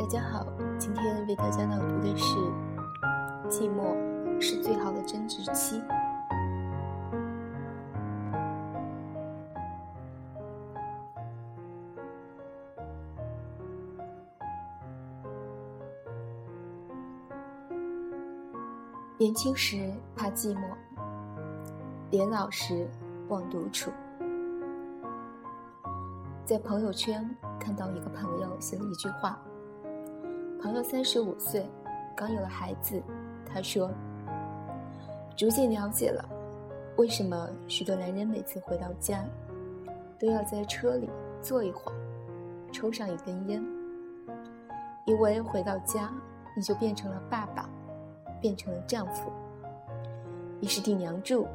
大家好，今天为大家朗读的是《寂寞是最好的增值期》。年轻时怕寂寞，年老时望独处。在朋友圈看到一个朋友写了一句话。朋友三十五岁，刚有了孩子。他说：“逐渐了解了，为什么许多男人每次回到家，都要在车里坐一会儿，抽上一根烟。因为回到家，你就变成了爸爸，变成了丈夫。你是顶梁柱，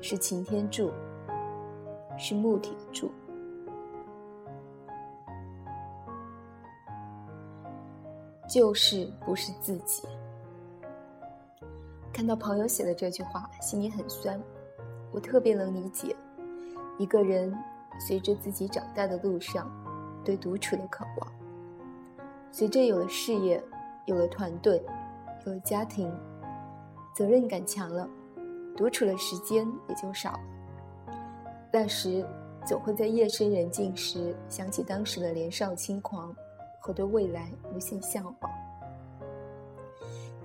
是擎天柱，是木铁柱。”就是不是自己。看到朋友写的这句话，心里很酸。我特别能理解，一个人随着自己长大的路上，对独处的渴望。随着有了事业，有了团队，有了家庭，责任感强了，独处的时间也就少了。那时，总会在夜深人静时想起当时的年少轻狂。和对未来无限向往。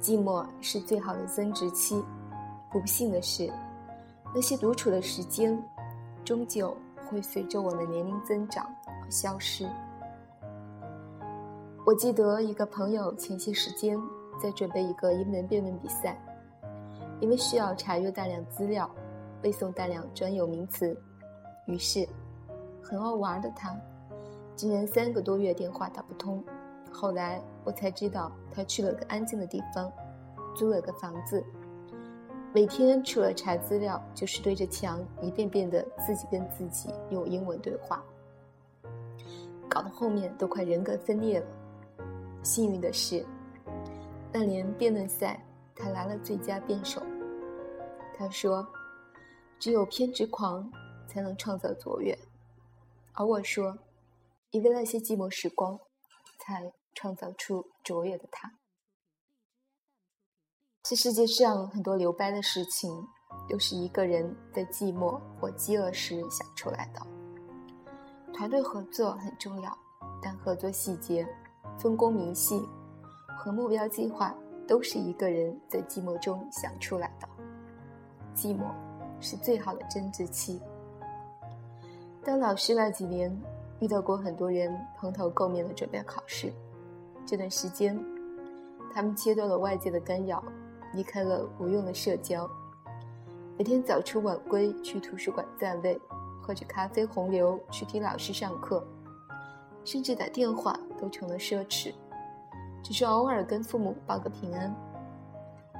寂寞是最好的增值期。不幸的是，那些独处的时间，终究会随着我的年龄增长而消失。我记得一个朋友前些时间在准备一个英文辩论比赛，因为需要查阅大量资料，背诵大量专有名词，于是很好玩的他。竟然三个多月电话打不通，后来我才知道他去了个安静的地方，租了个房子，每天除了查资料，就是对着墙一遍遍的自己跟自己用英文对话，搞得后面都快人格分裂了。幸运的是，那年辩论赛他拿了最佳辩手。他说：“只有偏执狂才能创造卓越。”而我说。因为那些寂寞时光，才创造出卓越的他。这世界上很多留白的事情，都是一个人在寂寞或饥饿时想出来的。团队合作很重要，但合作细节、分工明细和目标计划，都是一个人在寂寞中想出来的。寂寞是最好的增值期。当老师那几年。遇到过很多人蓬头垢面的准备考试，这段时间，他们切断了外界的干扰，离开了无用的社交，每天早出晚归去图书馆占位，喝着咖啡洪流去听老师上课，甚至打电话都成了奢侈，只是偶尔跟父母报个平安。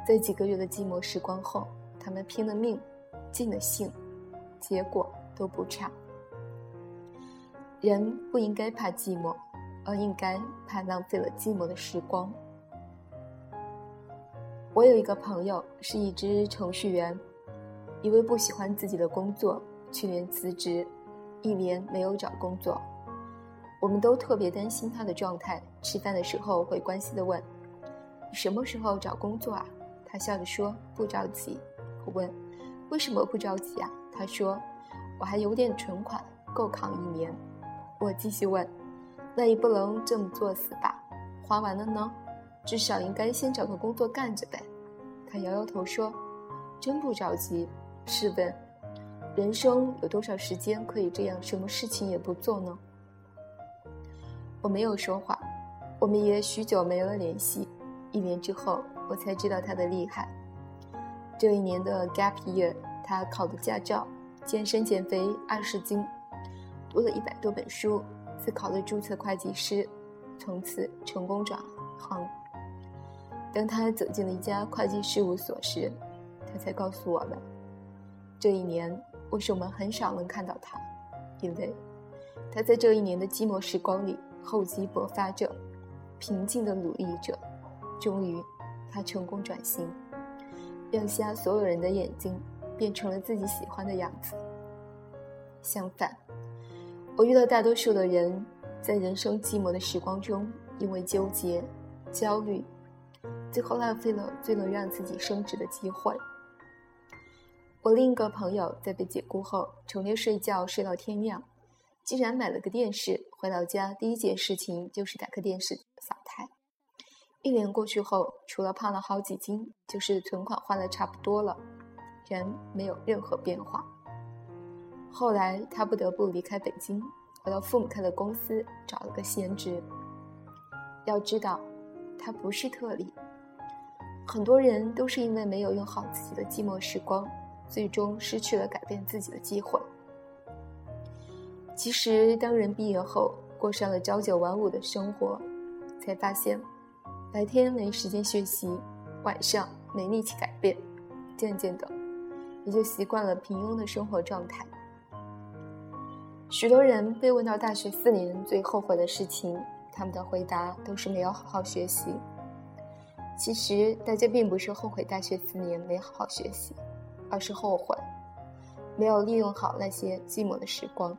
在几个月的寂寞时光后，他们拼了命，尽了兴，结果都不差。人不应该怕寂寞，而应该怕浪费了寂寞的时光。我有一个朋友是一只程序员，因为不喜欢自己的工作，去年辞职，一年没有找工作。我们都特别担心他的状态，吃饭的时候会关心的问：“你什么时候找工作啊？”他笑着说：“不着急。”我问：“为什么不着急啊？”他说：“我还有点存款，够扛一年。”我继续问：“那也不能这么作死吧？花完了呢，至少应该先找个工作干着呗。”他摇摇头说：“真不着急。试问，人生有多少时间可以这样什么事情也不做呢？”我没有说话，我们也许久没了联系。一年之后，我才知道他的厉害。这一年的 gap year，他考的驾照，健身减肥二十斤。读了一百多本书，自考了注册会计师，从此成功转行。当他走进了一家会计事务所时，他才告诉我们，这一年为什么很少能看到他，因为他在这一年的寂寞时光里厚积薄发着，平静的努力着，终于他成功转型，亮瞎所有人的眼睛，变成了自己喜欢的样子。相反。我遇到大多数的人，在人生寂寞的时光中，因为纠结、焦虑，最后浪费了最能让自己升职的机会。我另一个朋友在被解雇后，成天睡觉睡到天亮，竟然买了个电视，回到家第一件事情就是打开电视扫台。一年过去后，除了胖了好几斤，就是存款花的差不多了，人没有任何变化。后来他不得不离开北京，回到父母开的公司找了个闲职。要知道，他不是特例，很多人都是因为没有用好自己的寂寞时光。最终失去了改变自己的机会。其实，当人毕业后过上了朝九晚五的生活，才发现，白天没时间学习，晚上没力气改变，渐渐的，也就习惯了平庸的生活状态。许多人被问到大学四年最后悔的事情，他们的回答都是没有好好学习。其实，大家并不是后悔大学四年没好好学习。而是后悔，没有利用好那些寂寞的时光。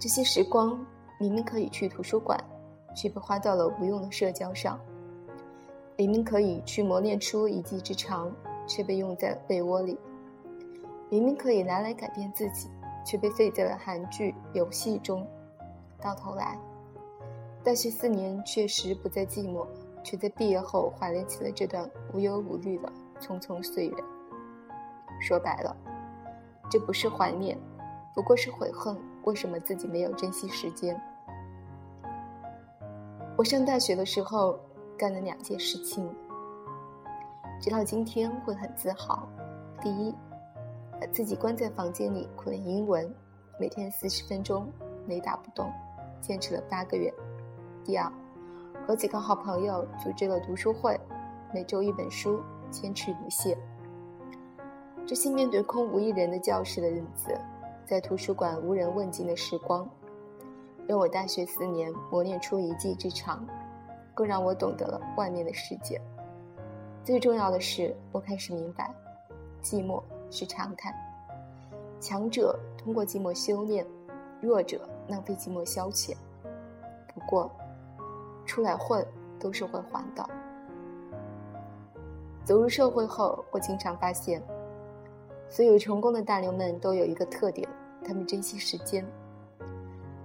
这些时光明明可以去图书馆，却被花到了无用的社交上；明明可以去磨练出一技之长，却被用在被窝里；明明可以拿来改变自己，却被废在了韩剧、游戏中。到头来，大学四年确实不再寂寞，却在毕业后怀念起了这段无忧无虑的匆匆岁月。说白了，这不是怀念，不过是悔恨。为什么自己没有珍惜时间？我上大学的时候干了两件事情，直到今天会很自豪。第一，自己关在房间里苦练英文，每天四十分钟，雷打不动，坚持了八个月。第二，和几个好朋友组织了读书会，每周一本书，坚持不懈。这些面对空无一人的教室的日子，在图书馆无人问津的时光，让我大学四年磨练出一技之长，更让我懂得了外面的世界。最重要的是，我开始明白，寂寞是常态，强者通过寂寞修炼，弱者浪费寂寞消遣。不过，出来混都是会还的。走入社会后，我经常发现。所有成功的大牛们都有一个特点，他们珍惜时间，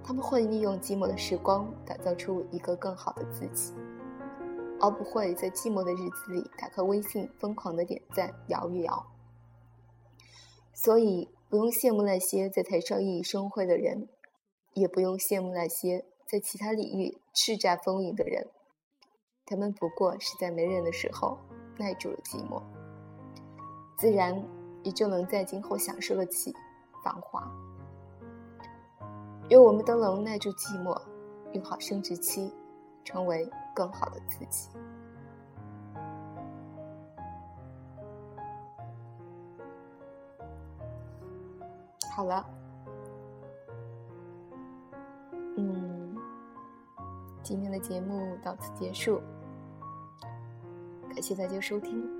他们会利用寂寞的时光打造出一个更好的自己，而不会在寂寞的日子里打开微信疯狂的点赞摇一摇。所以不用羡慕那些在台上熠熠生辉的人，也不用羡慕那些在其他领域叱咤风云的人，他们不过是在没人的时候耐住了寂寞，自然。也就能在今后享受得起繁华。愿我们都能耐住寂寞，用好生殖期，成为更好的自己。好了，嗯，今天的节目到此结束，感谢大家收听。